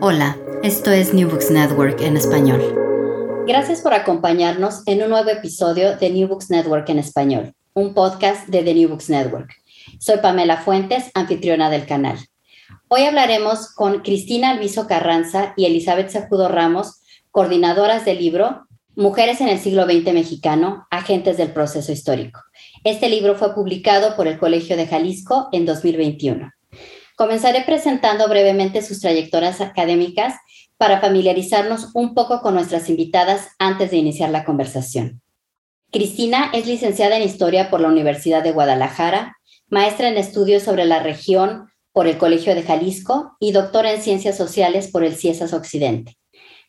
Hola, esto es New Books Network en español. Gracias por acompañarnos en un nuevo episodio de New Books Network en español, un podcast de The New Books Network. Soy Pamela Fuentes, anfitriona del canal. Hoy hablaremos con Cristina Alviso Carranza y Elizabeth Sacudo Ramos, coordinadoras del libro Mujeres en el siglo XX mexicano, agentes del proceso histórico. Este libro fue publicado por el Colegio de Jalisco en 2021. Comenzaré presentando brevemente sus trayectorias académicas para familiarizarnos un poco con nuestras invitadas antes de iniciar la conversación. Cristina es licenciada en Historia por la Universidad de Guadalajara, maestra en estudios sobre la región por el Colegio de Jalisco y doctora en Ciencias Sociales por el CIESAS Occidente.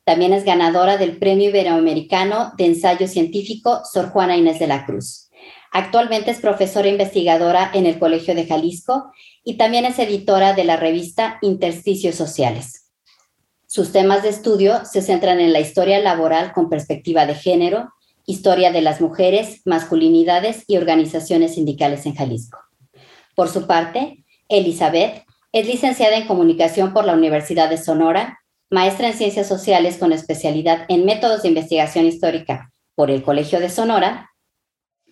También es ganadora del Premio Iberoamericano de Ensayo Científico Sor Juana Inés de la Cruz. Actualmente es profesora investigadora en el Colegio de Jalisco y también es editora de la revista Intersticios Sociales. Sus temas de estudio se centran en la historia laboral con perspectiva de género, historia de las mujeres, masculinidades y organizaciones sindicales en Jalisco. Por su parte, Elizabeth es licenciada en comunicación por la Universidad de Sonora, maestra en ciencias sociales con especialidad en métodos de investigación histórica por el Colegio de Sonora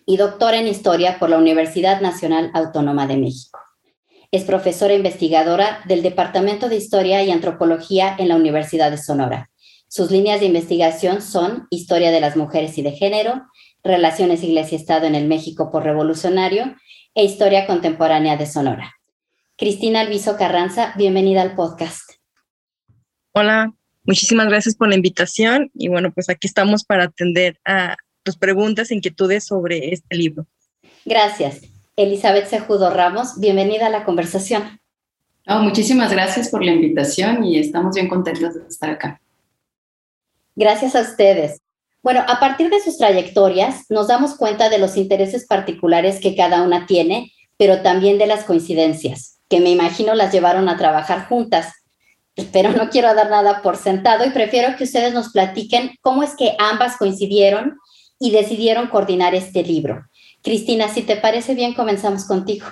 y doctora en Historia por la Universidad Nacional Autónoma de México. Es profesora investigadora del Departamento de Historia y Antropología en la Universidad de Sonora. Sus líneas de investigación son Historia de las Mujeres y de Género, Relaciones Iglesia-Estado en el México por Revolucionario e Historia Contemporánea de Sonora. Cristina Alviso Carranza, bienvenida al podcast. Hola, muchísimas gracias por la invitación y bueno, pues aquí estamos para atender a, tus preguntas, inquietudes sobre este libro. Gracias. Elizabeth Sejudo Ramos, bienvenida a la conversación. muchísimas gracias por la invitación y estamos bien contentos de estar acá. Gracias a ustedes. Bueno, a partir de sus trayectorias nos damos cuenta de los intereses particulares que cada una tiene, pero también de las coincidencias, que me imagino las llevaron a trabajar juntas. Pero no quiero dar nada por sentado y prefiero que ustedes nos platiquen cómo es que ambas coincidieron y decidieron coordinar este libro. Cristina, si te parece bien, comenzamos contigo.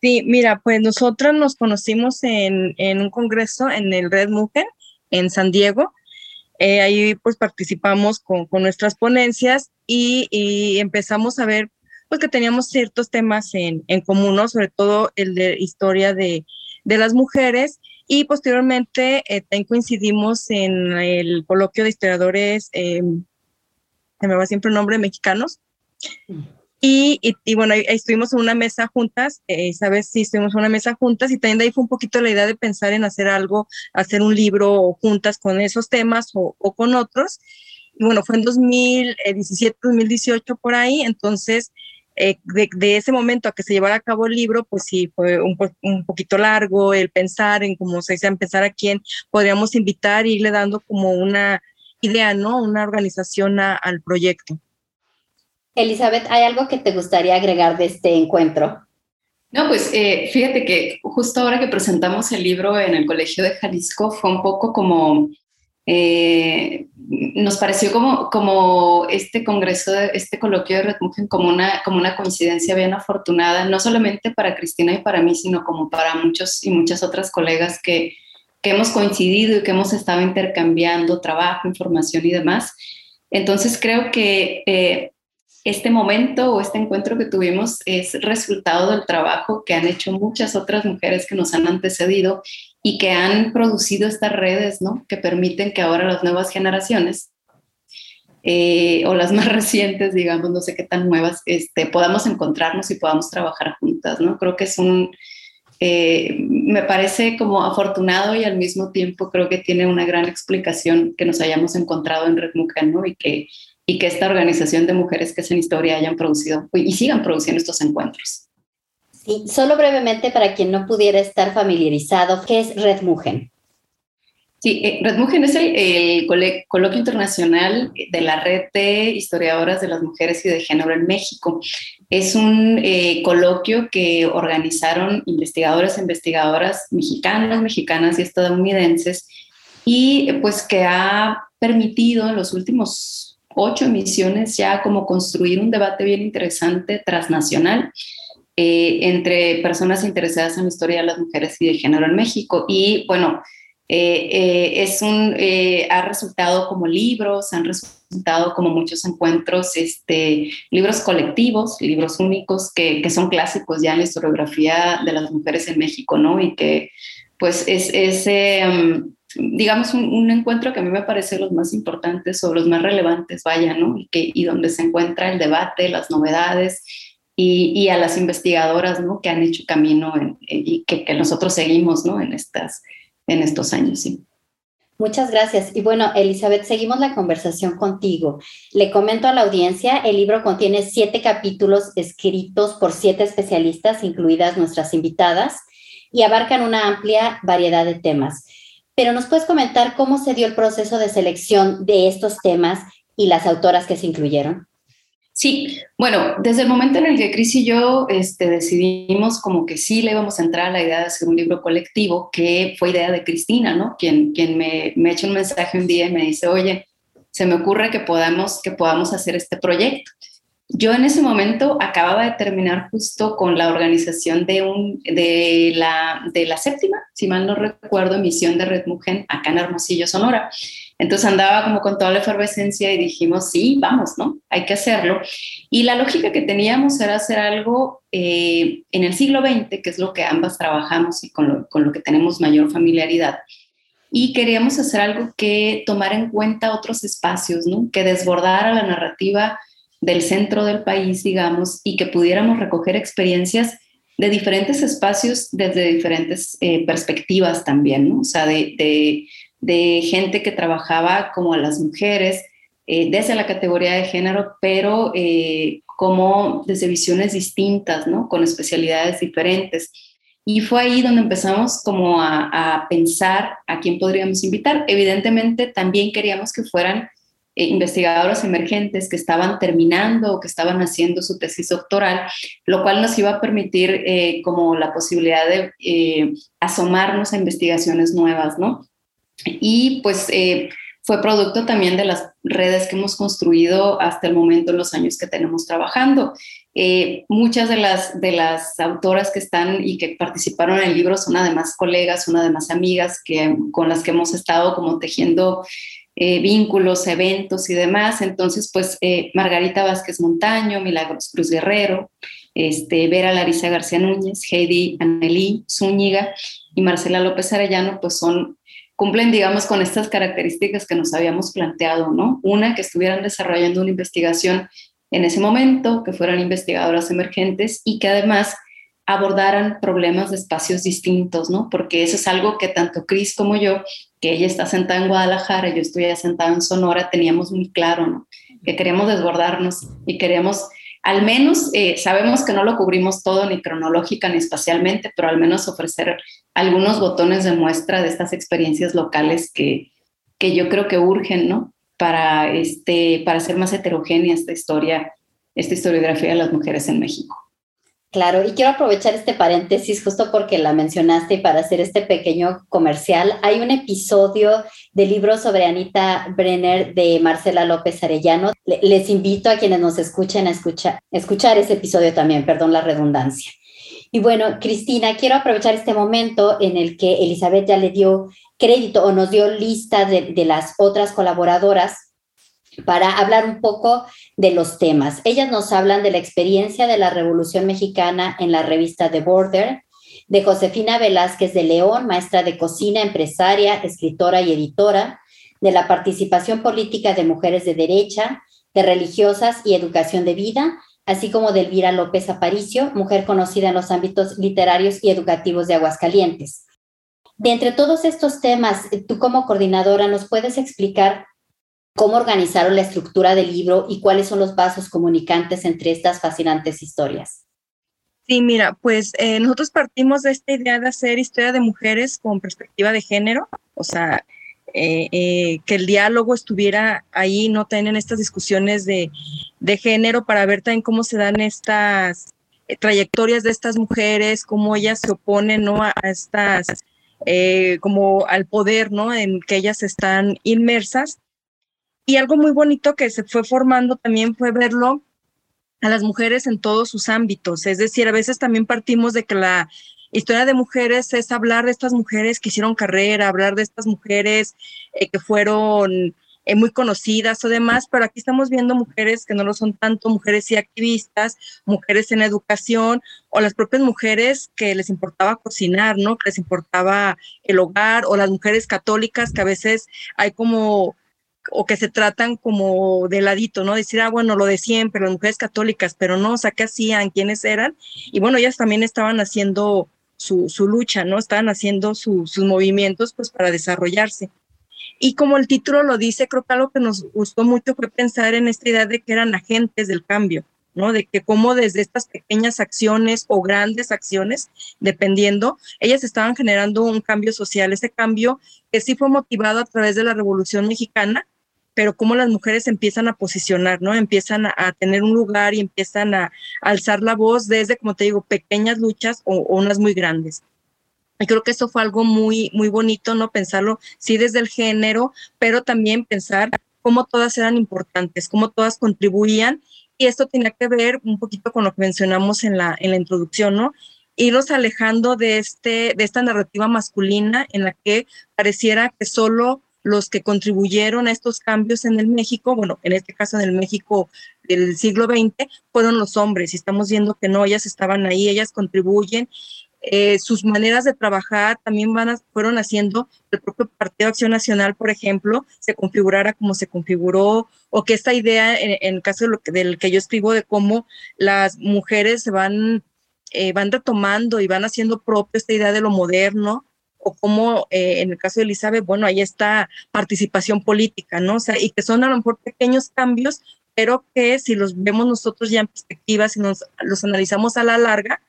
Sí, mira, pues nosotras nos conocimos en, un congreso en el Red Mujer en San Diego. Eh, ahí pues participamos con, nuestras ponencias y, empezamos a ver pues que teníamos ciertos temas en, común, ¿no? sobre todo el de historia de, las mujeres y posteriormente eh, coincidimos en el coloquio de historiadores em, se me va siempre un nombre, mexicanos. Mm. Y, y, bueno, ahí, estuvimos en una mesa juntas, eh, ¿sabes? Sí, estuvimos en una mesa juntas y también de ahí fue un poquito la idea de pensar en hacer algo, hacer un libro juntas con esos temas o, o con otros. Y bueno, fue en 2017, 2018 por ahí, entonces eh, de, de, ese momento a que se llevara a cabo el libro, pues sí, fue un, un poquito largo el pensar en cómo se dice, pensar a quién podríamos invitar y irle dando como una idea, ¿no? Una organización al proyecto. Elizabeth, ¿hay algo que te gustaría agregar de este encuentro? No, pues eh, fíjate que justo ahora que presentamos el libro en el Colegio de Jalisco fue un poco como, eh, nos pareció como, como este congreso, este coloquio de Red como una, como una coincidencia bien afortunada, no solamente para Cristina y para mí, sino como para muchos y muchas otras colegas que, que hemos coincidido y que hemos estado intercambiando trabajo, información y demás. Entonces creo que eh, este momento o este encuentro que tuvimos es resultado del trabajo que han hecho muchas otras mujeres que nos han antecedido y que han producido estas redes, ¿no? Que permiten que ahora las nuevas generaciones eh, o las más recientes, digamos, no sé qué tan nuevas, este, podamos encontrarnos y podamos trabajar juntas, ¿no? Creo que es un, eh, me parece como afortunado y al mismo tiempo creo que tiene una gran explicación que nos hayamos encontrado en Red Mujer, ¿no? Y que, y que esta organización de mujeres que hacen historia hayan producido y sigan produciendo estos encuentros. Sí, solo brevemente para quien no pudiera estar familiarizado, ¿qué es Red Mujer? Sí, eh, Red es el, coloquio internacional de la red de historiadoras de las mujeres y de género en México. Es un eh, coloquio que organizaron investigadores e investigadoras mexicanas, mexicanas y estadounidenses y pues que ha permitido en los últimos ocho emisiones ya como construir un debate bien interesante transnacional eh, entre personas interesadas en la historia de las mujeres y de género en México. Y bueno, es un, ha resultado como libros, han resultado como muchos encuentros, este, libros colectivos, libros únicos que, que son clásicos ya en la historiografía de las mujeres en México, ¿no? Y que pues es, ese digamos, un, encuentro que a mí me parece los más importantes o los más relevantes, vaya, ¿no? Y, que, y donde se encuentra el debate, las novedades y, y a las investigadoras, ¿no? Que han hecho camino y que, que, nosotros seguimos, ¿no? En, estas, en estos años, sí. Muchas gracias. Y bueno, Elizabeth, seguimos la conversación contigo. Le comento a la audiencia, el libro contiene siete capítulos escritos por siete especialistas, incluidas nuestras invitadas, y abarcan una amplia variedad de temas pero nos puedes comentar cómo se dio el proceso de selección de estos temas y las autoras que se incluyeron. Sí, bueno, desde el momento en el que Cris y yo este, decidimos como que sí le íbamos a entrar a la idea de hacer un libro colectivo, que fue idea de Cristina, ¿no? Quien, quien me, me echa un mensaje un día y me dice, oye, se me ocurre que podamos, que podamos hacer este proyecto. Yo en ese momento acababa de terminar justo con la organización de, un, de, la, de la séptima, si mal no recuerdo, emisión de Red Mujer acá en Hermosillo, Sonora. Entonces andaba como con toda la efervescencia y dijimos, sí, vamos, ¿no? Hay que hacerlo. Y la lógica que teníamos era hacer algo eh, en el siglo XX, que es lo que ambas trabajamos y con lo, con lo que tenemos mayor familiaridad. Y queríamos hacer algo que tomara en cuenta otros espacios, ¿no? Que desbordara la narrativa del centro del país, digamos, y que pudiéramos recoger experiencias de diferentes espacios desde diferentes eh, perspectivas también, ¿no? O sea, de, gente que trabajaba como las mujeres eh, desde la categoría de género, pero eh, como desde visiones distintas, ¿no? Con especialidades diferentes. Y fue ahí donde empezamos como a, pensar a quién podríamos invitar. Evidentemente también queríamos que fueran investigadoras emergentes que estaban terminando o que estaban haciendo su tesis doctoral, lo cual nos iba a permitir eh, como la posibilidad de eh, asomarnos a investigaciones nuevas, ¿no? Y pues fue producto también de las redes que hemos construido hasta el momento en los años que tenemos trabajando. muchas de las, de las autoras que están y que participaron en el libro son además colegas, son además amigas que, con las que hemos estado como tejiendo eh, vínculos, eventos y demás. Entonces, pues eh, Margarita Vázquez Montaño, Milagros Cruz Guerrero, este, Vera Larisa García Núñez, Heidi Anneli Zúñiga y Marcela López Arellano, pues son, cumplen, digamos, con estas características que nos habíamos planteado, ¿no? Una, que estuvieran desarrollando una investigación en ese momento, que fueran investigadoras emergentes y que además abordaran problemas de espacios distintos, ¿no? Porque eso es algo que tanto Cris como yo, que ella está sentada en Guadalajara, yo estoy sentada en Sonora, teníamos muy claro, ¿no? Que queríamos desbordarnos y queríamos, al menos, eh, sabemos que no lo cubrimos todo, ni cronológica ni espacialmente, pero al menos ofrecer algunos botones de muestra de estas experiencias locales que, que yo creo que urgen, ¿no? Para, este, para hacer más heterogénea esta historia, esta historiografía de las mujeres en México. Claro, y quiero aprovechar este paréntesis justo porque la mencionaste y para hacer este pequeño comercial. Hay un episodio del libro sobre Anita Brenner de Marcela López Arellano. Les invito a quienes nos escuchen a escuchar, ese episodio también, perdón la redundancia. Y bueno, Cristina, quiero aprovechar este momento en el que Elizabeth ya le dio crédito o nos dio lista de las otras colaboradoras para hablar un poco de los temas. Ellas nos hablan de la experiencia de la Revolución Mexicana en la revista The Border, de Josefina Velázquez de León, maestra de cocina, empresaria, escritora y editora, de la participación política de mujeres de derecha, de religiosas y educación de vida, así como de Elvira López Aparicio, mujer conocida en los ámbitos literarios y educativos de Aguascalientes. De entre todos estos temas, tú como coordinadora nos puedes explicar cómo organizaron la estructura del libro y cuáles son los vasos comunicantes entre estas fascinantes historias. Sí, mira, pues eh, nosotros partimos de esta idea de hacer historia de mujeres con perspectiva de género, o sea, eh, eh, que el diálogo estuviera ahí, no tener estas discusiones de, de, género para ver también cómo se dan estas trayectorias de estas mujeres, cómo ellas se oponen ¿no? a, estas, como al poder ¿no? en que ellas están inmersas y algo muy bonito que se fue formando también fue verlo a las mujeres en todos sus ámbitos. Es decir, a veces también partimos de que la historia de mujeres es hablar de estas mujeres que hicieron carrera, hablar de estas mujeres eh, que fueron eh, muy conocidas o demás, pero aquí estamos viendo mujeres que no lo son tanto, mujeres y activistas, mujeres en educación o las propias mujeres que les importaba cocinar, ¿no? Que les importaba el hogar o las mujeres católicas que a veces hay como o que se tratan como de ladito, ¿no? Decir, ah, bueno, lo de siempre, las mujeres católicas, pero no, o sea, ¿qué hacían? ¿Quiénes eran? Y bueno, ellas también estaban haciendo su, su lucha, ¿no? Estaban haciendo sus movimientos, pues, para desarrollarse. Y como el título lo dice, creo que algo que nos gustó mucho fue pensar en esta idea de que eran agentes del cambio, ¿no? De que como desde estas pequeñas acciones o grandes acciones, dependiendo, ellas estaban generando un cambio social, ese cambio que sí fue motivado a través de la Revolución Mexicana, pero cómo las mujeres empiezan a posicionar, ¿no? Empiezan a, tener un lugar y empiezan a, alzar la voz desde, como te digo, pequeñas luchas o, unas muy grandes. Y creo que eso fue algo muy, muy bonito, ¿no? Pensarlo, sí, desde el género, pero también pensar cómo todas eran importantes, cómo todas contribuían. Y esto tenía que ver un poquito con lo que mencionamos en la, en la introducción, ¿no? Irnos alejando de, este, de esta narrativa masculina en la que pareciera que solo los que contribuyeron a estos cambios en el México, bueno, en este caso en el México del siglo XX, fueron los hombres y estamos viendo que no, ellas estaban ahí, ellas contribuyen. Eh, sus maneras de trabajar también van fueron haciendo el propio Partido Acción Nacional, por ejemplo, se configurara como se configuró, o que esta idea, en, el caso del que yo escribo, de cómo las mujeres se van, eh, van retomando y van haciendo propio esta idea de lo moderno, o como eh, en el caso de Elizabeth, bueno, ahí está participación política, ¿no? O sea, y que son a lo mejor pequeños cambios, pero que si los vemos nosotros ya en perspectiva, si nos los analizamos a la larga,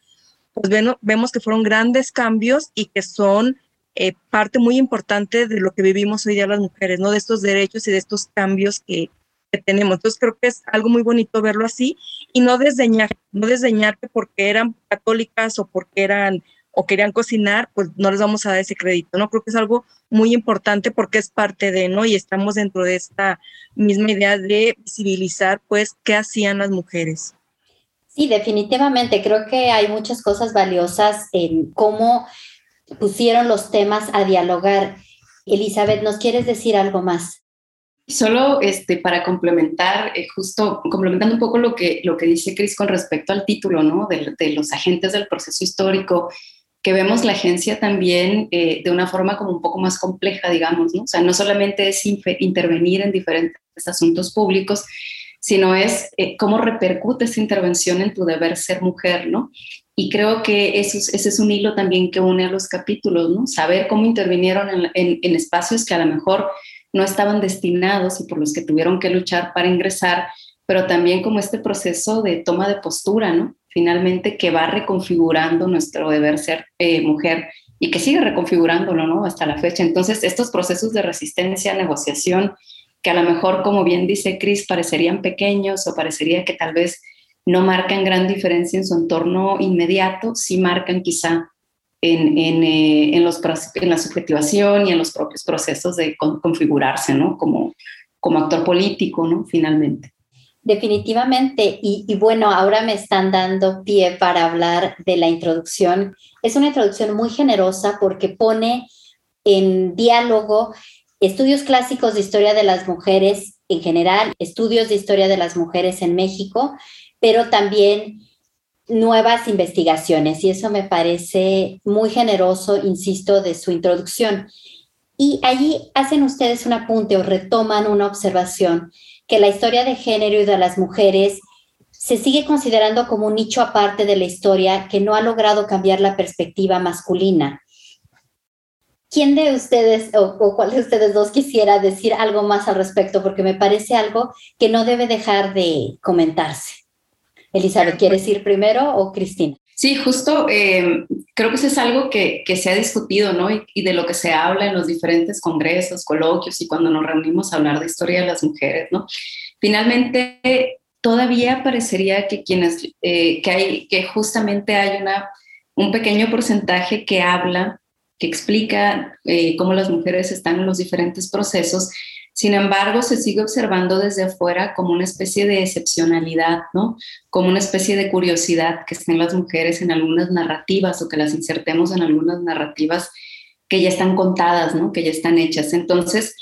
pues vemos que fueron grandes cambios y que son eh, parte muy importante de lo que vivimos hoy día las mujeres, ¿no? De estos derechos y de estos cambios que, que tenemos. Entonces creo que es algo muy bonito verlo así y no desdeñar, no desdeñar que porque eran católicas o porque eran o querían cocinar, pues no les vamos a dar ese crédito, ¿no? Creo que es algo muy importante porque es parte de, ¿no? Y estamos dentro de esta misma idea de visibilizar, pues, qué hacían las mujeres. Sí, definitivamente. Creo que hay muchas cosas valiosas en cómo pusieron los temas a dialogar. Elizabeth, ¿nos quieres decir algo más? Solo este, para complementar, eh, justo complementando un poco lo que, lo que dice Cris con respecto al título, ¿no? De, de, los agentes del proceso histórico que vemos la agencia también eh, de una forma como un poco más compleja, digamos, ¿no? O sea, no solamente es intervenir en diferentes asuntos públicos, sino es eh, cómo repercute esa intervención en tu deber ser mujer, ¿no? Y creo que eso ese es un hilo también que une a los capítulos, ¿no? Saber cómo intervinieron en, en espacios que a lo mejor no estaban destinados y por los que tuvieron que luchar para ingresar, pero también como este proceso de toma de postura, ¿no? Finalmente que va reconfigurando nuestro deber ser eh, mujer y que sigue reconfigurándolo, ¿no? Hasta la fecha. Entonces, estos procesos de resistencia, negociación, que a lo mejor, como bien dice Cris, parecerían pequeños o parecería que tal vez no marcan gran diferencia en su entorno inmediato, sí marcan quizá en, en, eh, en, los, en la subjetivación y en los propios procesos de configurarse, ¿no? Como, como actor político, ¿no? Finalmente. Definitivamente, y, bueno, ahora me están dando pie para hablar de la introducción. Es una introducción muy generosa porque pone en diálogo estudios clásicos de historia de las mujeres en general, estudios de historia de las mujeres en México, pero también nuevas investigaciones y eso me parece muy generoso, insisto, de su introducción. Y allí hacen ustedes un apunte o retoman una observación que la historia de género y de las mujeres se sigue considerando como un nicho aparte de la historia que no ha logrado cambiar la perspectiva masculina. ¿Quién de ustedes o, cuál de ustedes dos quisiera decir algo más al respecto? Porque me parece algo que no debe dejar de comentarse. Elizabeth, ¿quieres ir primero o Cristina? Sí, justo eh, creo que eso es algo que, que se ha discutido, ¿no? Y, de lo que se habla en los diferentes congresos, coloquios y cuando nos reunimos a hablar de historia de las mujeres, ¿no? Finalmente, todavía parecería que quienes, eh, que hay, que justamente hay una, un pequeño porcentaje que habla, que explica eh, cómo las mujeres están en los diferentes procesos, Sin embargo, se sigue observando desde afuera como una especie de excepcionalidad, ¿no? Como una especie de curiosidad que estén las mujeres en algunas narrativas o que las insertemos en algunas narrativas que ya están contadas, ¿no? Que ya están hechas. Entonces,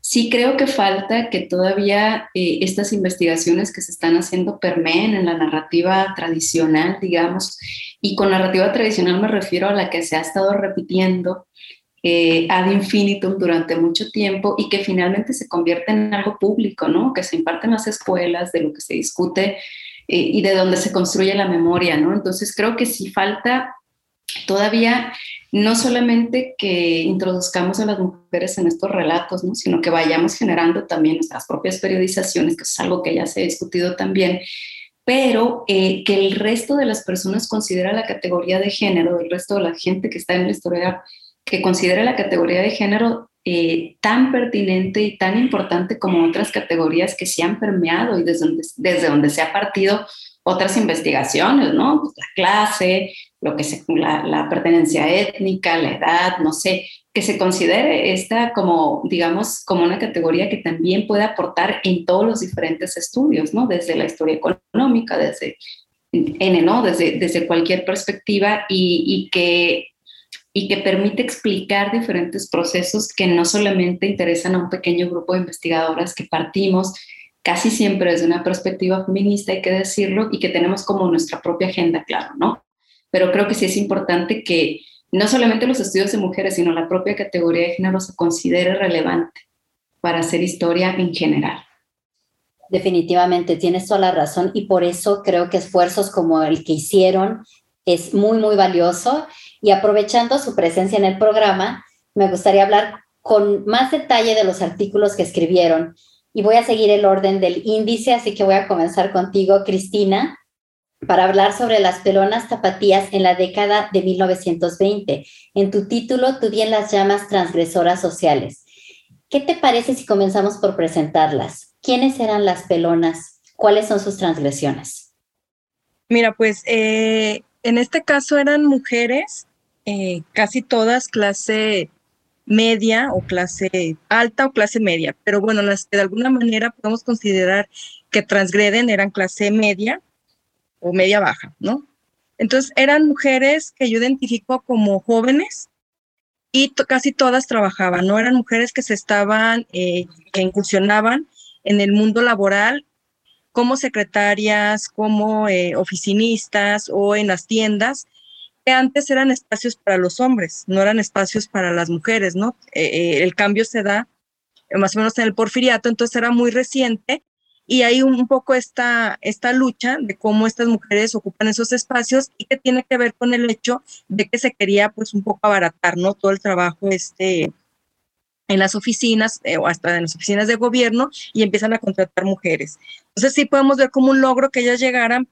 sí creo que falta que todavía eh, estas investigaciones que se están haciendo permeen en la narrativa tradicional, digamos, y con narrativa tradicional me refiero a la que se ha estado repitiendo eh, ad infinitum durante mucho tiempo y que finalmente se convierte en algo público, ¿no? Que se imparte en las escuelas, de lo que se discute eh, y de donde se construye la memoria, ¿no? Entonces creo que sí falta todavía no solamente que introduzcamos a las mujeres en estos relatos, ¿no? sino que vayamos generando también nuestras propias periodizaciones, que es algo que ya se ha discutido también, pero eh, que el resto de las personas considera la categoría de género, el resto de la gente que está en la historia que considere la categoría de género eh, tan pertinente y tan importante como otras categorías que se han permeado y desde donde, desde donde se ha partido otras investigaciones, ¿no? Pues la clase, lo que se, la, la, pertenencia étnica, la edad, no sé, que se considere esta como, digamos, como una categoría que también puede aportar en todos los diferentes estudios, ¿no? Desde la historia económica, desde N, ¿no? Desde, desde cualquier perspectiva y, y que y que permite explicar diferentes procesos que no solamente interesan a un pequeño grupo de investigadoras que partimos casi siempre desde una perspectiva feminista, hay que decirlo, y que tenemos como nuestra propia agenda, claro, ¿no? Pero creo que sí es importante que no solamente los estudios de mujeres, sino la propia categoría de género se considere relevante para hacer historia en general. Definitivamente, tienes toda la razón y por eso creo que esfuerzos como el que hicieron es muy, muy valioso y aprovechando su presencia en el programa, me gustaría hablar con más detalle de los artículos que escribieron. Y voy a seguir el orden del índice, así que voy a comenzar contigo, Cristina, para hablar sobre las pelonas tapatías en la década de 1920. En tu título, tú bien las llamas transgresoras sociales. ¿Qué te parece si comenzamos por presentarlas? ¿Quiénes eran las pelonas? ¿Cuáles son sus transgresiones? Mira, pues eh, en este caso eran mujeres eh, casi todas clase media o clase alta o clase media, pero bueno, las que de alguna manera podemos considerar que transgreden eran clase media o media baja, ¿no? Entonces eran mujeres que yo identifico como jóvenes y casi todas trabajaban, no eran mujeres que se estaban, eh, que incursionaban en el mundo laboral como secretarias, como eh, oficinistas o en las tiendas, antes eran espacios para los hombres, no eran espacios para las mujeres, ¿no? Eh, eh, el cambio se da más o menos en el porfiriato, entonces era muy reciente y hay un, poco esta, esta lucha de cómo estas mujeres ocupan esos espacios y que tiene que ver con el hecho de que se quería pues un poco abaratar, ¿no? Todo el trabajo este en las oficinas eh, o hasta en las oficinas de gobierno y empiezan a contratar mujeres. Entonces sí podemos ver como un logro que ellas llegaran,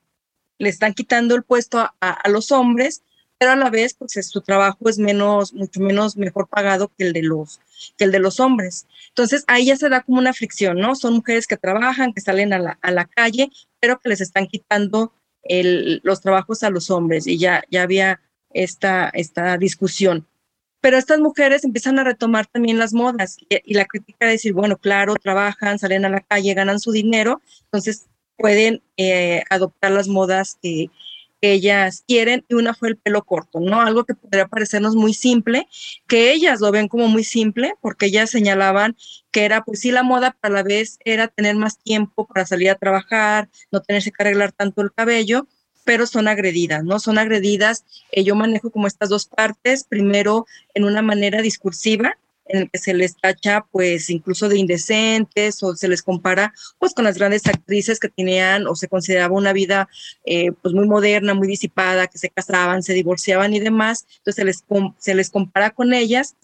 le están quitando el puesto a, a los hombres pero a la vez pues su trabajo es menos, mucho menos mejor pagado que el de los, que el de los hombres. Entonces ahí ya se da como una fricción, ¿no? Son mujeres que trabajan, que salen a la, a la calle, pero que les están quitando el, los trabajos a los hombres y ya, ya había esta, esta discusión. Pero estas mujeres empiezan a retomar también las modas y, la crítica de decir, bueno, claro, trabajan, salen a la calle, ganan su dinero, entonces pueden eh, adoptar las modas que, que ellas quieren y una fue el pelo corto, ¿no? Algo que podría parecernos muy simple, que ellas lo ven como muy simple porque ellas señalaban que era pues sí la moda, pero a la vez era tener más tiempo para salir a trabajar, no tenerse que arreglar tanto el cabello, pero son agredidas, ¿no? Son agredidas, eh, yo manejo como estas dos partes, primero en una manera discursiva, en el que se les tacha pues incluso de indecentes o se les compara pues con las grandes actrices que tenían o se consideraba una vida eh, pues muy moderna, muy disipada, que se casaban, se divorciaban y demás, entonces se les, se les compara con ellas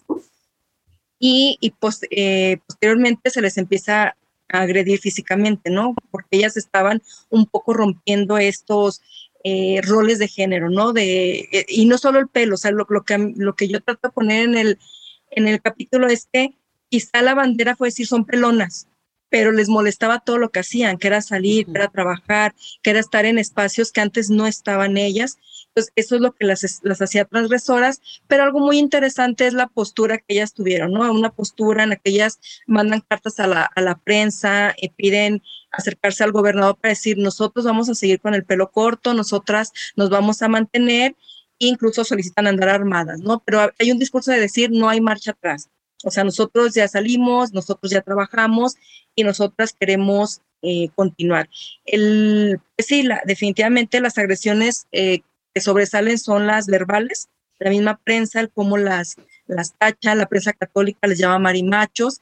y, y pues, eh, posteriormente se les empieza a agredir físicamente, ¿no? Porque ellas estaban un poco rompiendo estos eh, roles de género, ¿no? De, y no solo el pelo, o sea, lo, lo, que, lo que yo trato de poner en el, en el capítulo es que quizá la bandera fue decir son pelonas, pero les molestaba todo lo que hacían, que era salir, que era trabajar, que era estar en espacios que antes no estaban ellas. Entonces, eso es lo que las, las hacía transgresoras, pero algo muy interesante es la postura que ellas tuvieron, ¿no? Una postura en la que ellas mandan cartas a la, a la prensa, y eh, piden acercarse al gobernador para decir, nosotros vamos a seguir con el pelo corto, nosotras nos vamos a mantener, incluso solicitan andar armadas, ¿no? Pero hay un discurso de decir, no hay marcha atrás. O sea, nosotros ya salimos, nosotros ya trabajamos y nosotras queremos eh, continuar. El, pues sí, la, definitivamente las agresiones eh, que sobresalen son las verbales, la misma prensa, el cómo las, las tacha, la prensa católica les llama marimachos,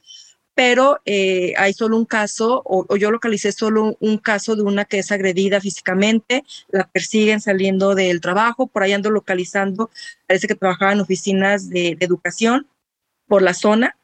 pero eh, hay solo un caso, o, o, yo localicé solo un caso de una que es agredida físicamente, la persiguen saliendo del trabajo, por ahí ando localizando, parece que trabajaba en oficinas de, de educación por la zona,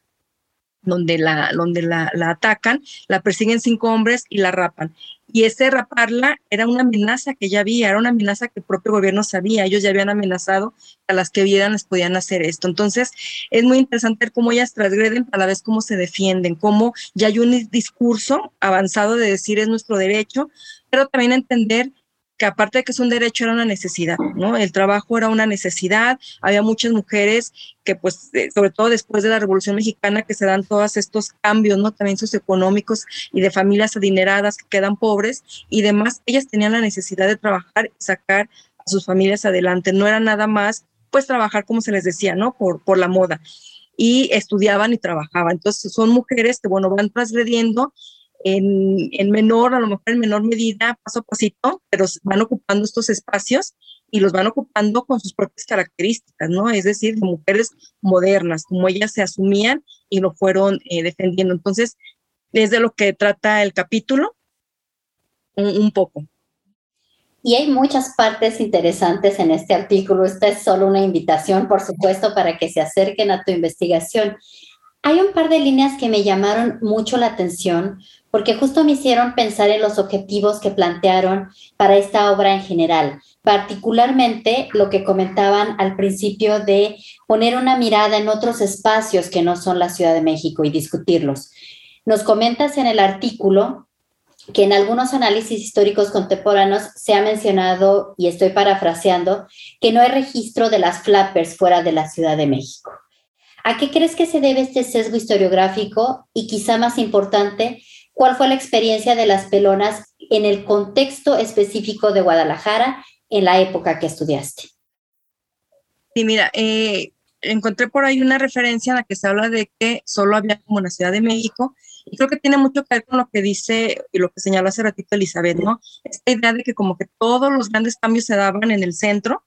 donde la, donde la, la, atacan, la persiguen cinco hombres y la rapan. Y ese raparla era una amenaza que ya había, era una amenaza que el propio gobierno sabía, ellos ya habían amenazado a las que vieran les podían hacer esto. Entonces, es muy interesante ver cómo ellas transgreden, a la vez cómo se defienden, cómo ya hay un discurso avanzado de decir es nuestro derecho, pero también entender que aparte de que es un derecho, era una necesidad, ¿no? El trabajo era una necesidad, había muchas mujeres que pues, eh, sobre todo después de la Revolución Mexicana, que se dan todos estos cambios, ¿no? También socioeconómicos y de familias adineradas que quedan pobres y demás, ellas tenían la necesidad de trabajar y sacar a sus familias adelante, no era nada más, pues, trabajar como se les decía, ¿no? Por, por la moda. Y estudiaban y trabajaban. Entonces, son mujeres que, bueno, van transgrediendo en, menor, a lo mejor en menor medida, paso a pasito, pero van ocupando estos espacios y los van ocupando con sus propias características, ¿no? Es decir, de mujeres modernas, como ellas se asumían y lo fueron eh, defendiendo. Entonces, es de lo que trata el capítulo, un, poco. Y hay muchas partes interesantes en este artículo. Esta es solo una invitación, por supuesto, para que se acerquen a tu investigación. Hay un par de líneas que me llamaron mucho la atención porque justo me hicieron pensar en los objetivos que plantearon para esta obra en general, particularmente lo que comentaban al principio de poner una mirada en otros espacios que no son la Ciudad de México y discutirlos. Nos comentas en el artículo que en algunos análisis históricos contemporáneos se ha mencionado, y estoy parafraseando, que no hay registro de las flappers fuera de la Ciudad de México. ¿A qué crees que se debe este sesgo historiográfico? Y quizá más importante, ¿Cuál fue la experiencia de las pelonas en el contexto específico de Guadalajara en la época que estudiaste? Sí, mira, eh, encontré por ahí una referencia en la que se habla de que solo había como en la Ciudad de México, y creo que tiene mucho que ver con lo que dice y lo que señaló hace ratito Elizabeth, ¿no? Esta idea de que como que todos los grandes cambios se daban en el centro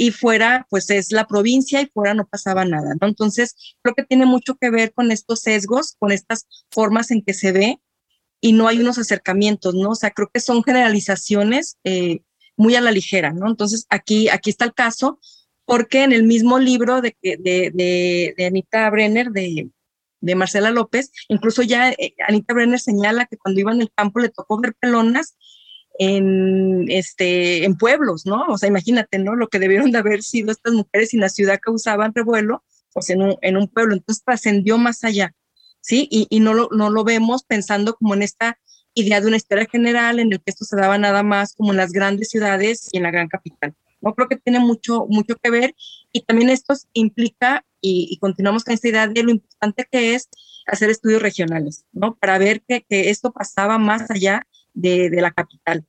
y fuera, pues es la provincia y fuera no pasaba nada. Entonces, creo que tiene mucho que ver con estos sesgos, con estas formas en que se ve y no hay unos acercamientos, ¿no? O sea, creo que son generalizaciones eh, muy a la ligera, ¿no? Entonces, aquí, aquí está el caso, porque en el mismo libro de, de, de, Anita Brenner, de, de Marcela López, incluso ya eh, Anita Brenner señala que cuando iba en el campo le tocó ver pelonas en, este, en pueblos, ¿no? O sea, imagínate, ¿no? Lo que debieron de haber sido estas mujeres y en la ciudad causaban revuelo, pues en un, en un pueblo. Entonces trascendió más allá. ¿sí? Y, no, lo, no lo vemos pensando como en esta idea de una historia general en el que esto se daba nada más como en las grandes ciudades y en la gran capital. No creo que tiene mucho, mucho que ver y también esto implica, y, continuamos con esta idea de lo importante que es hacer estudios regionales, ¿no? Para ver que, esto pasaba más allá de, la capital.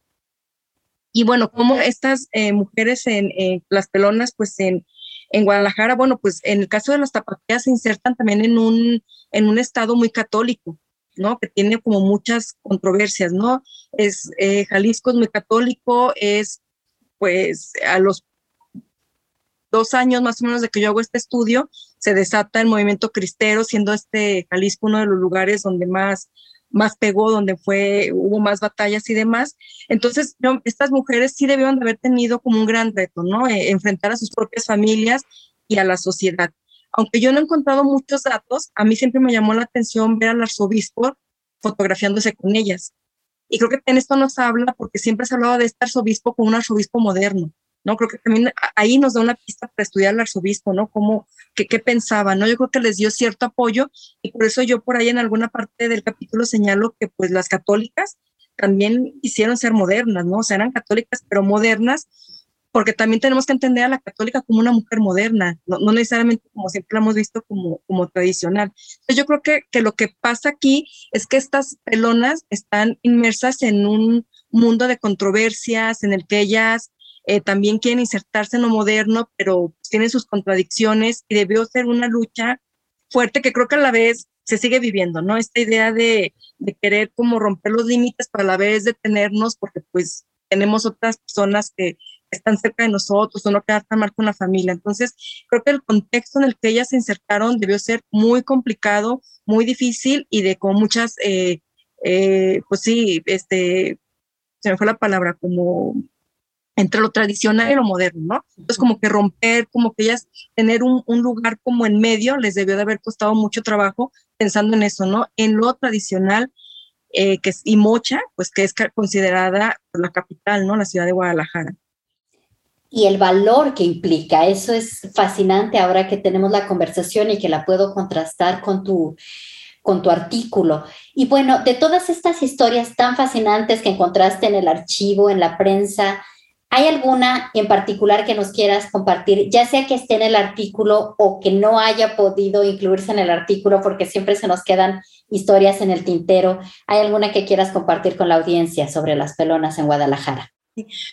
Y bueno, como estas eh, mujeres en las pelonas, pues en, en Guadalajara, bueno, pues en el caso de las tapatías se insertan también en un, en un estado muy católico, ¿no? Que tiene como muchas controversias, ¿no? Es, eh, Jalisco es muy católico, es, pues, a los dos años más o menos de que yo hago este estudio, se desata el movimiento cristero, siendo este Jalisco uno de los lugares donde más más pegó, donde fue, hubo más batallas y demás. Entonces, estas mujeres sí debieron de haber tenido como un gran reto, ¿no? Eh, enfrentar a sus propias familias y a la sociedad. Aunque yo no he encontrado muchos datos, a mí siempre me llamó la atención ver al arzobispo fotografiándose con ellas. Y creo que en esto nos habla porque siempre se ha hablado de este arzobispo como un arzobispo moderno, ¿no? Creo que también ahí nos da una pista para estudiar al arzobispo, ¿no? Cómo, qué, pensaba, ¿no? Yo creo que les dio cierto apoyo y por eso yo por ahí en alguna parte del capítulo señalo que pues las católicas también quisieron ser modernas, ¿no? O sea, eran católicas pero modernas porque también tenemos que entender a la católica como una mujer moderna, no, no necesariamente como siempre la hemos visto como, como tradicional. Entonces yo creo que, que lo que pasa aquí es que estas pelonas están inmersas en un mundo de controversias en el que ellas eh, también quieren insertarse en lo moderno, pero tienen sus contradicciones y debió ser una lucha fuerte que creo que a la vez se sigue viviendo, ¿no? Esta idea de, querer como romper los límites, pero a la vez detenernos porque pues tenemos otras personas que están cerca de nosotros o no quedar tan mal con la familia. Entonces, creo que el contexto en el que ellas se insertaron debió ser muy complicado, muy difícil y de como muchas, eh, eh, pues sí, este, se me fue la palabra, como entre lo tradicional y lo moderno, ¿no? Entonces, como que romper, como que ellas tener un, lugar como en medio, les debió de haber costado mucho trabajo pensando en eso, ¿no? En lo tradicional, eh, que es y Mocha, pues que es considerada la capital, ¿no? La ciudad de Guadalajara y el valor que implica. Eso es fascinante ahora que tenemos la conversación y que la puedo contrastar con tu, con tu artículo. Y bueno, de todas estas historias tan fascinantes que encontraste en el archivo, en la prensa, ¿hay alguna en particular que nos quieras compartir, ya sea que esté en el artículo o que no haya podido incluirse en el artículo, porque siempre se nos quedan historias en el tintero? ¿Hay alguna que quieras compartir con la audiencia sobre las pelonas en Guadalajara?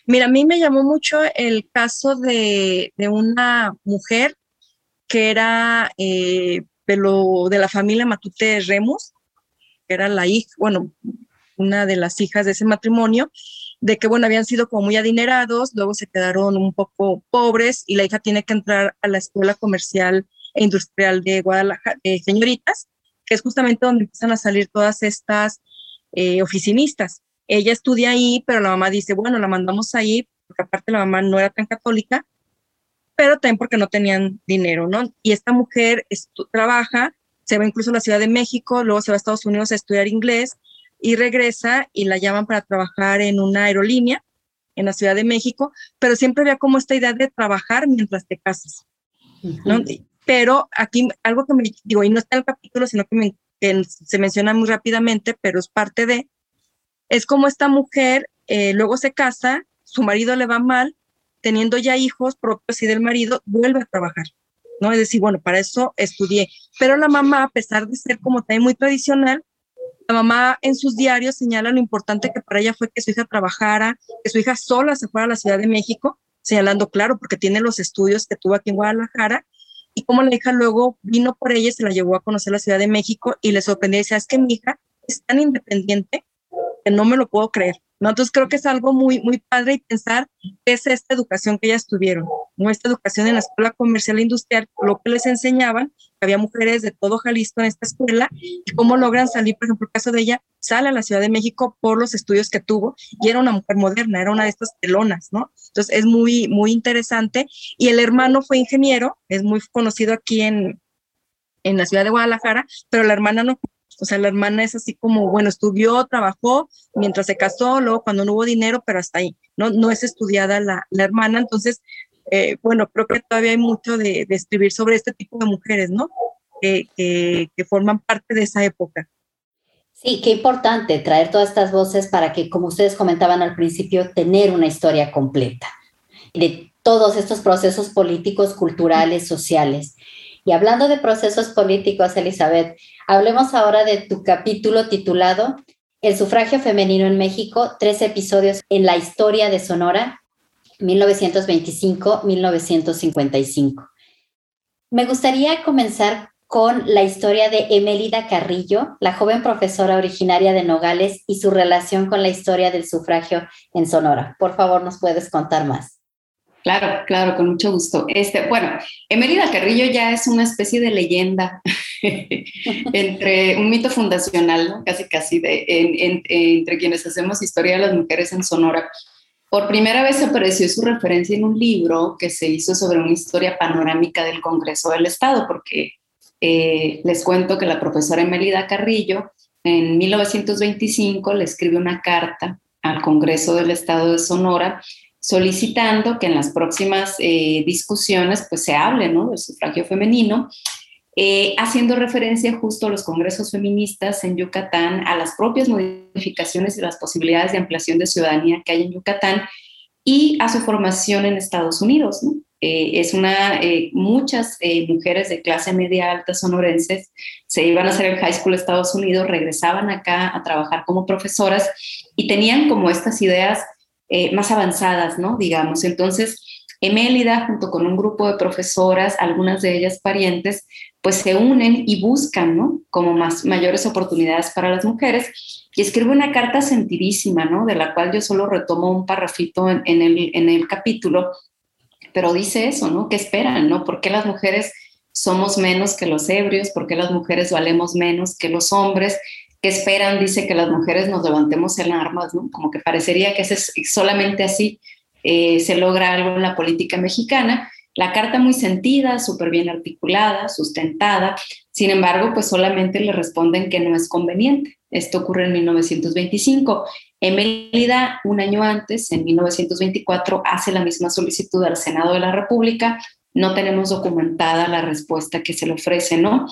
Mira, a mí me llamó mucho el caso de, de una mujer que era eh, de, lo, de la familia Matute Remus, que era la hija, bueno, una de las hijas de ese matrimonio, de que, bueno, habían sido como muy adinerados, luego se quedaron un poco pobres y la hija tiene que entrar a la Escuela Comercial e Industrial de Guadalajara, de señoritas, que es justamente donde empiezan a salir todas estas eh, oficinistas. Ella estudia ahí, pero la mamá dice, bueno, la mandamos ahí, porque aparte la mamá no era tan católica, pero también porque no tenían dinero, ¿no? Y esta mujer trabaja, se va incluso a la Ciudad de México, luego se va a Estados Unidos a estudiar inglés y regresa y la llaman para trabajar en una aerolínea en la Ciudad de México, pero siempre había como esta idea de trabajar mientras te casas, ¿no? Pero aquí algo que me digo, y no está en el capítulo, sino que, me, que se menciona muy rápidamente, pero es parte de, es como esta mujer eh, luego se casa, su marido le va mal, teniendo ya hijos propios y del marido, vuelve a trabajar, ¿no? Es decir, bueno, para eso estudié. Pero la mamá, a pesar de ser como también muy tradicional, la mamá en sus diarios señala lo importante que para ella fue que su hija trabajara, que su hija sola se fuera a la Ciudad de México, señalando, claro, porque tiene los estudios que tuvo aquí en Guadalajara, y como la hija luego vino por ella, se la llevó a conocer la Ciudad de México y le sorprendió y decía, es que mi hija es tan independiente no me lo puedo creer. ¿no? Entonces creo que es algo muy, muy padre y pensar qué es esta educación que ellas tuvieron, ¿no? Esta educación en la escuela comercial e industrial, lo que les enseñaban, había mujeres de todo Jalisco en esta escuela y cómo logran salir, por ejemplo, el caso de ella, sale a la Ciudad de México por los estudios que tuvo y era una mujer moderna, era una de estas pelonas, ¿no? Entonces es muy, muy interesante y el hermano fue ingeniero, es muy conocido aquí en, en la ciudad de Guadalajara, pero la hermana no o sea, la hermana es así como, bueno, estudió, trabajó mientras se casó, luego cuando no hubo dinero, pero hasta ahí, ¿no? No es estudiada la, la hermana, entonces, eh, bueno, creo que todavía hay mucho de, de, escribir sobre este tipo de mujeres, ¿no? Que, que, que forman parte de esa época. Sí, qué importante traer todas estas voces para que, como ustedes comentaban al principio, tener una historia completa de todos estos procesos políticos, culturales, sociales. Y hablando de procesos políticos, Elizabeth, Hablemos ahora de tu capítulo titulado El sufragio femenino en México, tres episodios en la historia de Sonora, 1925-1955. Me gustaría comenzar con la historia de Emelida Carrillo, la joven profesora originaria de Nogales y su relación con la historia del sufragio en Sonora. Por favor, ¿nos puedes contar más? Claro, claro, con mucho gusto. Este, bueno, Emelida Carrillo ya es una especie de leyenda entre un mito fundacional, casi casi, de, entre quienes hacemos historia de las mujeres en Sonora. Por primera vez apareció su referencia en un libro que se hizo sobre una historia panorámica del Congreso del Estado, porque eh, les cuento que la profesora Emelida Carrillo en 1925 le escribe una carta al Congreso del Estado de Sonora solicitando que en las próximas eh, discusiones pues se hable del sufragio femenino, eh, haciendo referencia justo a los congresos feministas en Yucatán, a las propias modificaciones y las posibilidades de ampliación de ciudadanía que hay en Yucatán y a su formación en Estados Unidos. ¿no? Eh, es una, eh, muchas eh, mujeres de clase media alta sonorenses se iban a hacer el high school de Estados Unidos, regresaban acá a trabajar como profesoras y tenían como estas ideas más avanzadas, ¿no? Digamos, entonces Emélida junto con un grupo de profesoras, algunas de ellas parientes, pues se unen y buscan, ¿no? Como más, mayores oportunidades para las mujeres y escribe una carta sentidísima, ¿no? De la cual yo solo retomo un parrafito en, el, en el capítulo, pero dice eso, ¿no? ¿Qué esperan, no? ¿Por qué las mujeres somos menos que los ebrios? ¿Por qué las mujeres valemos menos que los hombres? ¿Qué esperan? Dice que las mujeres nos levantemos en armas, ¿no? Como que parecería que es solamente así eh, se logra algo en la política mexicana. La carta muy sentida, súper bien articulada, sustentada, sin embargo, pues solamente le responden que no es conveniente. Esto ocurre en 1925. Emelida, un año antes, en 1924, hace la misma solicitud al Senado de la República. No tenemos documentada la respuesta que se le ofrece, ¿no?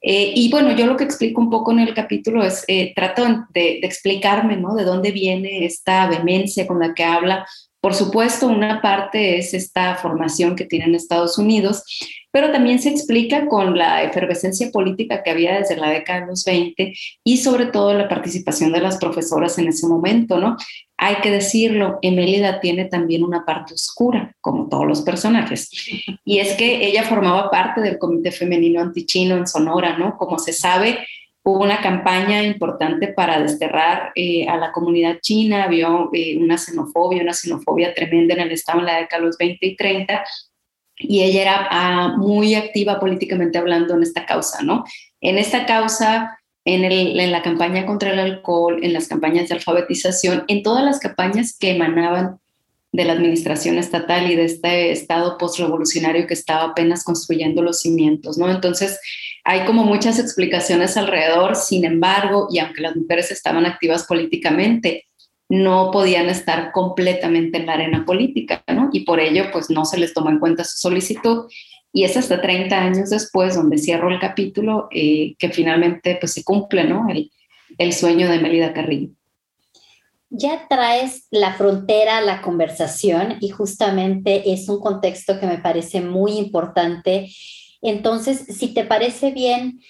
Eh, y bueno, yo lo que explico un poco en el capítulo es, eh, trato de, de, explicarme, ¿no? De dónde viene esta vehemencia con la que habla. Por supuesto, una parte es esta formación que tiene en Estados Unidos, pero también se explica con la efervescencia política que había desde la década de los 20 y sobre todo la participación de las profesoras en ese momento, ¿no? Hay que decirlo, Emélida tiene también una parte oscura, como todos los personajes, y es que ella formaba parte del Comité Femenino Antichino en Sonora, ¿no? Como se sabe, hubo una campaña importante para desterrar eh, a la comunidad china, había eh, una xenofobia, una xenofobia tremenda en el Estado en la década de los 20 y 30, y ella era ah, muy activa políticamente hablando en esta causa, ¿no? En esta causa, en, el, en la campaña contra el alcohol, en las campañas de alfabetización, en todas las campañas que emanaban de la administración estatal y de este estado postrevolucionario que estaba apenas construyendo los cimientos, ¿no? Entonces, hay como muchas explicaciones alrededor, sin embargo, y aunque las mujeres estaban activas políticamente, no podían estar completamente en la arena política, ¿no? Y por ello, pues no se les tomó en cuenta su solicitud. Y es hasta 30 años después, donde cierro el capítulo, eh, que finalmente pues se cumple, ¿no? El, el sueño de Melida Carrillo. Ya traes la frontera a la conversación y justamente es un contexto que me parece muy importante. Entonces, si te parece bien,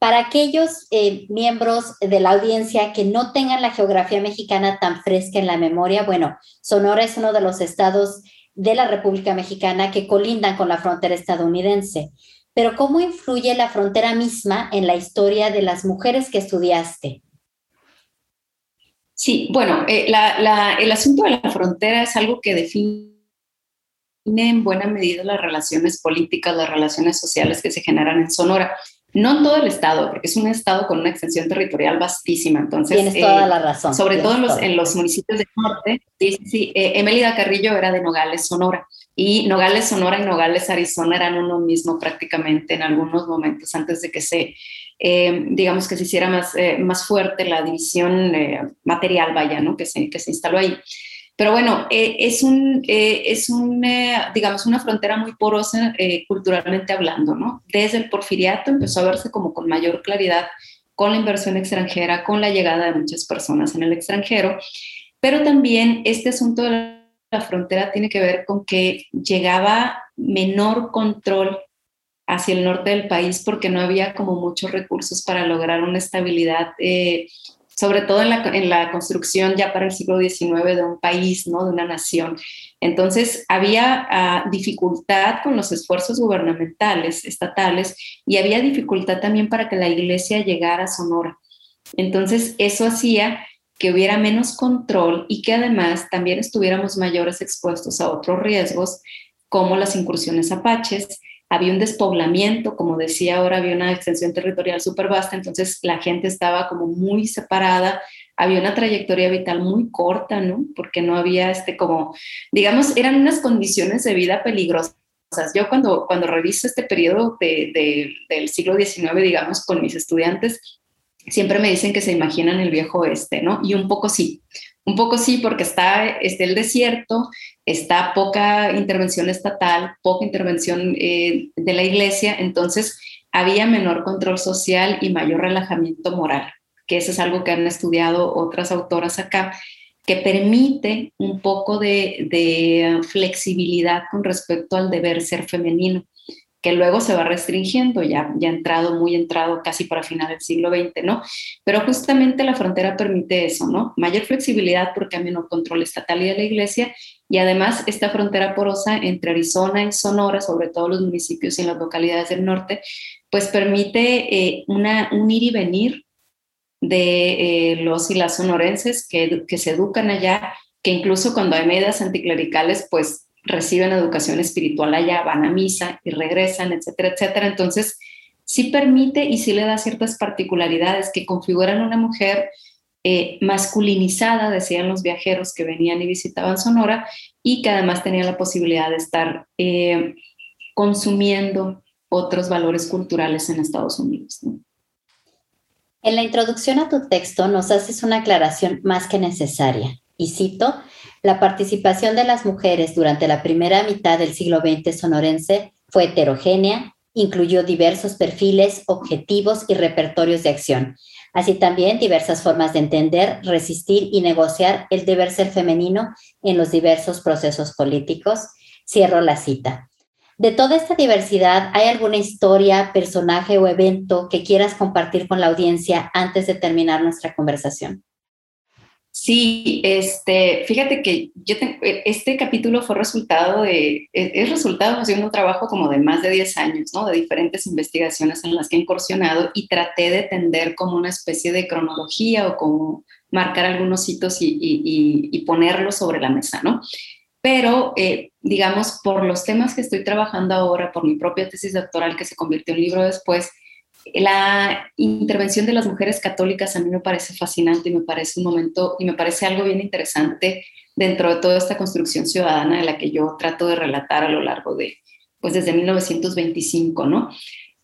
para aquellos eh, miembros de la audiencia que no tengan la geografía mexicana tan fresca en la memoria, bueno, Sonora es uno de los estados de la República Mexicana que colindan con la frontera estadounidense. Pero ¿cómo influye la frontera misma en la historia de las mujeres que estudiaste? Sí, bueno, eh, el asunto de la frontera es algo que define en buena medida las relaciones políticas, las relaciones sociales que se generan en Sonora. No en todo el estado, porque es un estado con una extensión territorial vastísima. Entonces, Tienes toda eh, la razón. Sobre todo en los, en los, municipios del norte. Sí, sí, eh, Emelida Carrillo era de Nogales, Sonora. Y Nogales, Sonora y Nogales, Arizona eran uno mismo prácticamente en algunos momentos antes de que se, eh, digamos, que se hiciera más, más fuerte la división material, vaya, ¿no? Que se, que se instaló ahí. Pero bueno, eh, es, un, eh, es un, eh, digamos, una frontera muy porosa culturalmente hablando, ¿no? Desde el porfiriato empezó a verse como con mayor claridad con la inversión extranjera, con la llegada de muchas personas en el extranjero, pero también este asunto de la frontera tiene que ver con que llegaba menor control hacia el norte del país porque no había como muchos recursos para lograr una estabilidad sobre todo en la, en la, construcción ya para el siglo XIX de un país, ¿no? de una nación. Entonces, había uh, dificultad con los esfuerzos gubernamentales, estatales, y había dificultad también para que la iglesia llegara a Sonora. Entonces, eso hacía que hubiera menos control y que además también estuviéramos mayores expuestos a otros riesgos, como las incursiones apaches, había un despoblamiento, como decía ahora, había una extensión territorial súper vasta, entonces la gente estaba como muy separada, había una trayectoria vital muy corta, ¿no? Porque no había este como, digamos, eran unas condiciones de vida peligrosas. Yo cuando, cuando reviso este periodo de, de, del siglo XIX, digamos, con mis estudiantes, siempre me dicen que se imaginan el viejo oeste, ¿no? Y un poco sí, un poco sí, porque está, el desierto, está poca intervención estatal, poca intervención eh, de la iglesia, entonces había menor control social y mayor relajamiento moral, que eso es algo que han estudiado otras autoras acá, que permite un poco de, de flexibilidad con respecto al deber ser femenino que luego se va restringiendo, ya, ya entrado, muy entrado casi para final del siglo XX, ¿no? Pero justamente la frontera permite eso, ¿no? Mayor flexibilidad porque hay menor control estatal y de la iglesia y además esta frontera porosa entre Arizona y Sonora, sobre todo los municipios y las localidades del norte, pues permite eh, una, un ir y venir de eh, los y las sonorenses que, que se educan allá, que incluso cuando hay medidas anticlericales, pues reciben educación espiritual allá, van a misa y regresan, etcétera, etcétera. Entonces, sí permite y sí le da ciertas particularidades que configuran una mujer eh, masculinizada, decían los viajeros que venían y visitaban Sonora, y que además tenía la posibilidad de estar eh, consumiendo otros valores culturales en Estados Unidos. En la introducción a tu texto nos haces una aclaración más que necesaria, y cito, la participación de las mujeres durante la primera mitad del siglo XX sonorense fue heterogénea, incluyó diversos perfiles, objetivos y repertorios de acción, así también diversas formas de entender, resistir y negociar el deber ser femenino en los diversos procesos políticos. Cierro la cita. De toda esta diversidad, ¿hay alguna historia, personaje o evento que quieras compartir con la audiencia antes de terminar nuestra conversación? Sí, este, fíjate que yo e, este capítulo fue resultado de, e, es, resultado de un trabajo como de más de 10 años, ¿no? De diferentes investigaciones en las que he incursionado y traté de tender como una especie de cronología o como marcar algunos hitos y, y, ponerlos sobre la mesa, ¿no? Pero, eh, digamos, por los temas que estoy trabajando ahora, por mi propia tesis doctoral que se convirtió en libro después, la intervención de las mujeres católicas a mí me parece fascinante y me parece un momento y me parece algo bien interesante dentro de toda esta construcción ciudadana de la que yo trato de relatar a lo largo de, pues desde 1925, ¿no?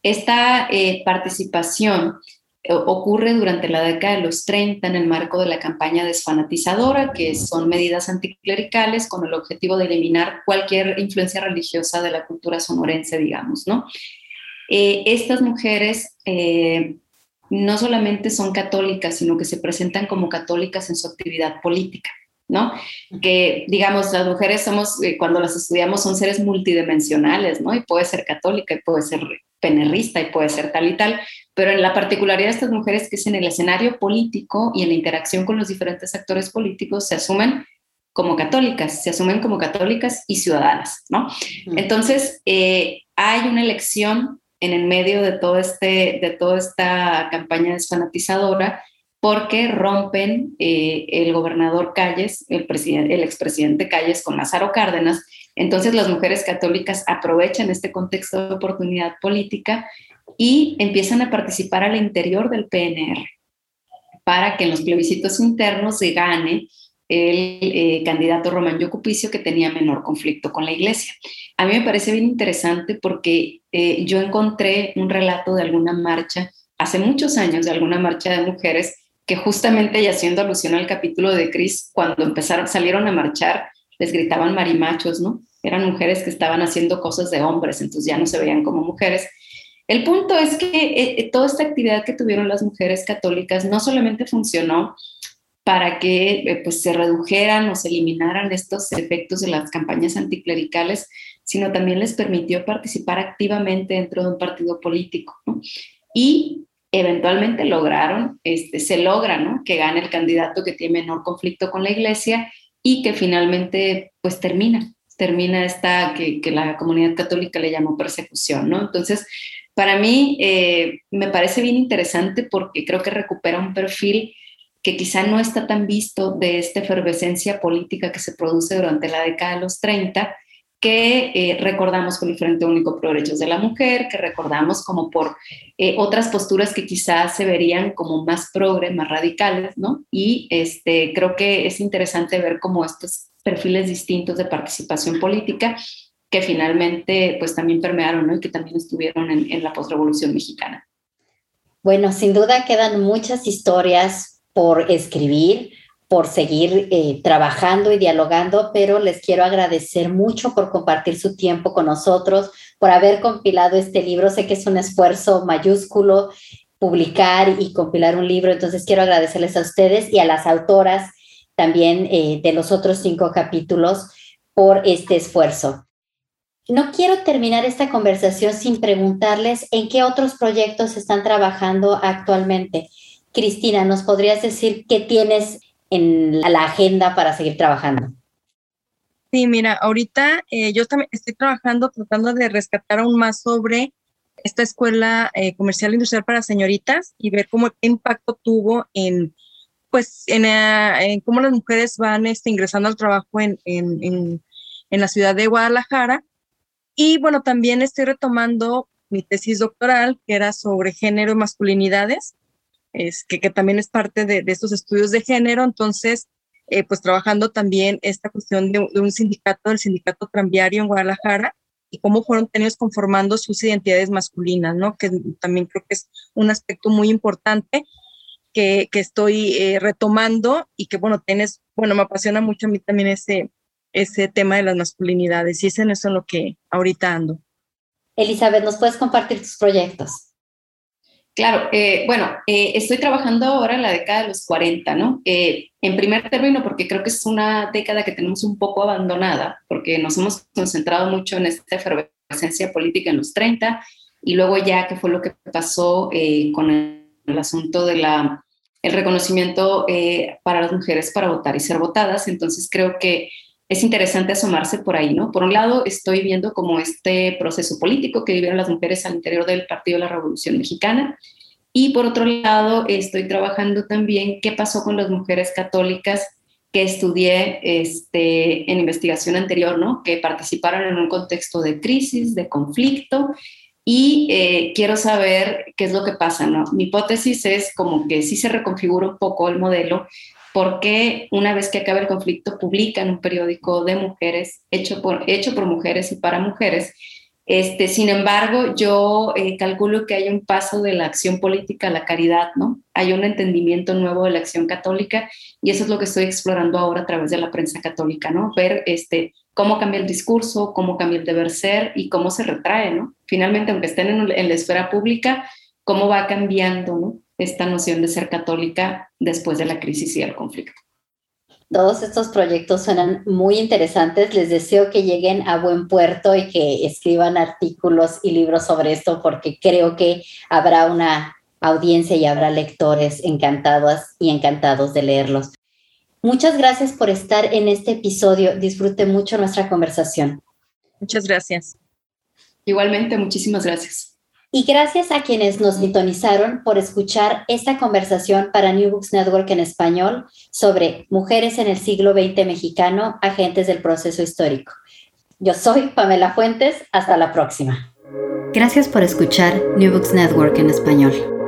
Esta eh, participación eh, ocurre durante la década de los 30 en el marco de la campaña desfanatizadora, que son medidas anticlericales con el objetivo de eliminar cualquier influencia religiosa de la cultura sonorense, digamos, ¿no? Eh, estas mujeres eh, no solamente son católicas, sino que se presentan como católicas en su actividad política. ¿no? Que, digamos, las mujeres somos, eh, cuando las estudiamos, son seres multidimensionales, ¿no? Y puede ser católica, y puede ser penerrista, y puede ser tal y tal, pero en la particularidad de estas mujeres que es en el escenario político y en la interacción con los diferentes actores políticos se asumen como católicas, se asumen como católicas y ciudadanas, ¿no? Entonces, hay una elección en el medio de, todo este, de toda esta campaña desfanatizadora porque rompen eh, el gobernador Calles, el, el expresidente Calles con Lázaro Cárdenas. Entonces las mujeres católicas aprovechan este contexto de oportunidad política y empiezan a participar al interior del PNR para que en los plebiscitos internos se gane el eh, candidato Román Yocupicio que tenía menor conflicto con la iglesia. A mí me parece bien interesante porque eh, yo encontré un relato de alguna marcha, hace muchos años, de alguna marcha de mujeres que justamente, y haciendo alusión al capítulo de Cris, cuando empezaron, salieron a marchar, les gritaban marimachos, ¿no? Eran mujeres que estaban haciendo cosas de hombres, entonces ya no se veían como mujeres. El punto es que eh, toda esta actividad que tuvieron las mujeres católicas no solamente funcionó para que eh, pues, se redujeran o se eliminaran estos efectos de las campañas anticlericales, sino también les permitió participar activamente dentro de un partido político. Y eventualmente lograron, este, se logra ¿no? que gane el candidato que tiene menor conflicto con la iglesia y que finalmente pues termina, termina esta que, la comunidad católica le llamó persecución. ¿no? Entonces, para mí eh, me parece bien interesante porque creo que recupera un perfil que quizá no está tan visto de esta efervescencia política que se produce durante la década de los 30, que eh, recordamos con el Frente Único Pro Derechos de la Mujer, que recordamos como por eh, otras posturas que quizás se verían como más progres, más radicales, ¿no? Y este, creo que es interesante ver cómo estos perfiles distintos de participación política que finalmente pues también permearon, ¿no? Y que también estuvieron en la postrevolución mexicana. Bueno, sin duda quedan muchas historias por escribir, por seguir eh, trabajando y dialogando, pero les quiero agradecer mucho por compartir su tiempo con nosotros, por haber compilado este libro. Sé que es un esfuerzo mayúsculo publicar y compilar un libro, entonces quiero agradecerles a ustedes y a las autoras también eh, de los otros cinco capítulos por este esfuerzo. No quiero terminar esta conversación sin preguntarles en qué otros proyectos están trabajando actualmente. Cristina, ¿nos podrías decir qué tienes en la agenda para seguir trabajando? Sí, mira, ahorita eh, yo también estoy trabajando tratando de rescatar aún más sobre esta escuela eh, comercial industrial para señoritas y ver cómo qué impacto tuvo en, pues, en, eh, cómo las mujeres van este, ingresando al trabajo en, en, en la ciudad de Guadalajara. Y bueno, también estoy retomando mi tesis doctoral, que era sobre género y masculinidades, es que, que también es parte de, de, estos estudios de género. Entonces, eh, pues trabajando también esta cuestión de, un sindicato, el sindicato tranviario en Guadalajara, y cómo fueron tenidos conformando sus identidades masculinas, ¿no? Que también creo que es un aspecto muy importante que, que estoy eh, retomando y que, bueno, tienes, bueno, me apasiona mucho a mí también ese, ese tema de las masculinidades y es en eso en lo que ahorita ando. Elizabeth, ¿nos puedes compartir tus proyectos? Claro, eh, bueno, eh, estoy trabajando ahora en la década de los 40, ¿no? Eh, en primer término, porque creo que es una década que tenemos un poco abandonada, porque nos hemos concentrado mucho en esta efervescencia política en los 30 y luego ya que fue lo que pasó con el, el, asunto de la el reconocimiento para las mujeres para votar y ser votadas, entonces creo que es interesante asomarse por ahí, ¿no? Por un lado, estoy viendo como este proceso político que vivieron las mujeres al interior del Partido de la Revolución Mexicana. Y por otro lado, estoy trabajando también qué pasó con las mujeres católicas que estudié este, en investigación anterior, ¿no? Que participaron en un contexto de crisis, de conflicto, y eh, quiero saber qué es lo que pasa, ¿no? Mi hipótesis es como que sí se reconfigura un poco el modelo, porque una vez que acabe el conflicto publican un periódico de mujeres hecho por, hecho por mujeres y para mujeres. Este, sin embargo, yo eh, calculo que hay un paso de la acción política a la caridad, ¿no? Hay un entendimiento nuevo de la acción católica y eso es lo que estoy explorando ahora a través de la prensa católica, ¿no? Ver este, cómo cambia el discurso, cómo cambia el deber ser y cómo se retrae, ¿no? Finalmente, aunque estén en, en la esfera pública, cómo va cambiando, ¿no? Esta noción de ser católica después de la crisis y el conflicto. Todos estos proyectos suenan muy interesantes. Les deseo que lleguen a buen puerto y que escriban artículos y libros sobre esto porque creo que habrá una audiencia y habrá lectores encantados y encantados de leerlos. Muchas gracias por estar en este episodio. Disfrute mucho nuestra conversación. Muchas gracias. Igualmente, muchísimas gracias. Y gracias a quienes nos sintonizaron por escuchar esta conversación para New Books Network en español sobre mujeres en el siglo XX mexicano, agentes del proceso histórico. Yo soy Pamela Fuentes, hasta la próxima. Gracias por escuchar New Books Network en español.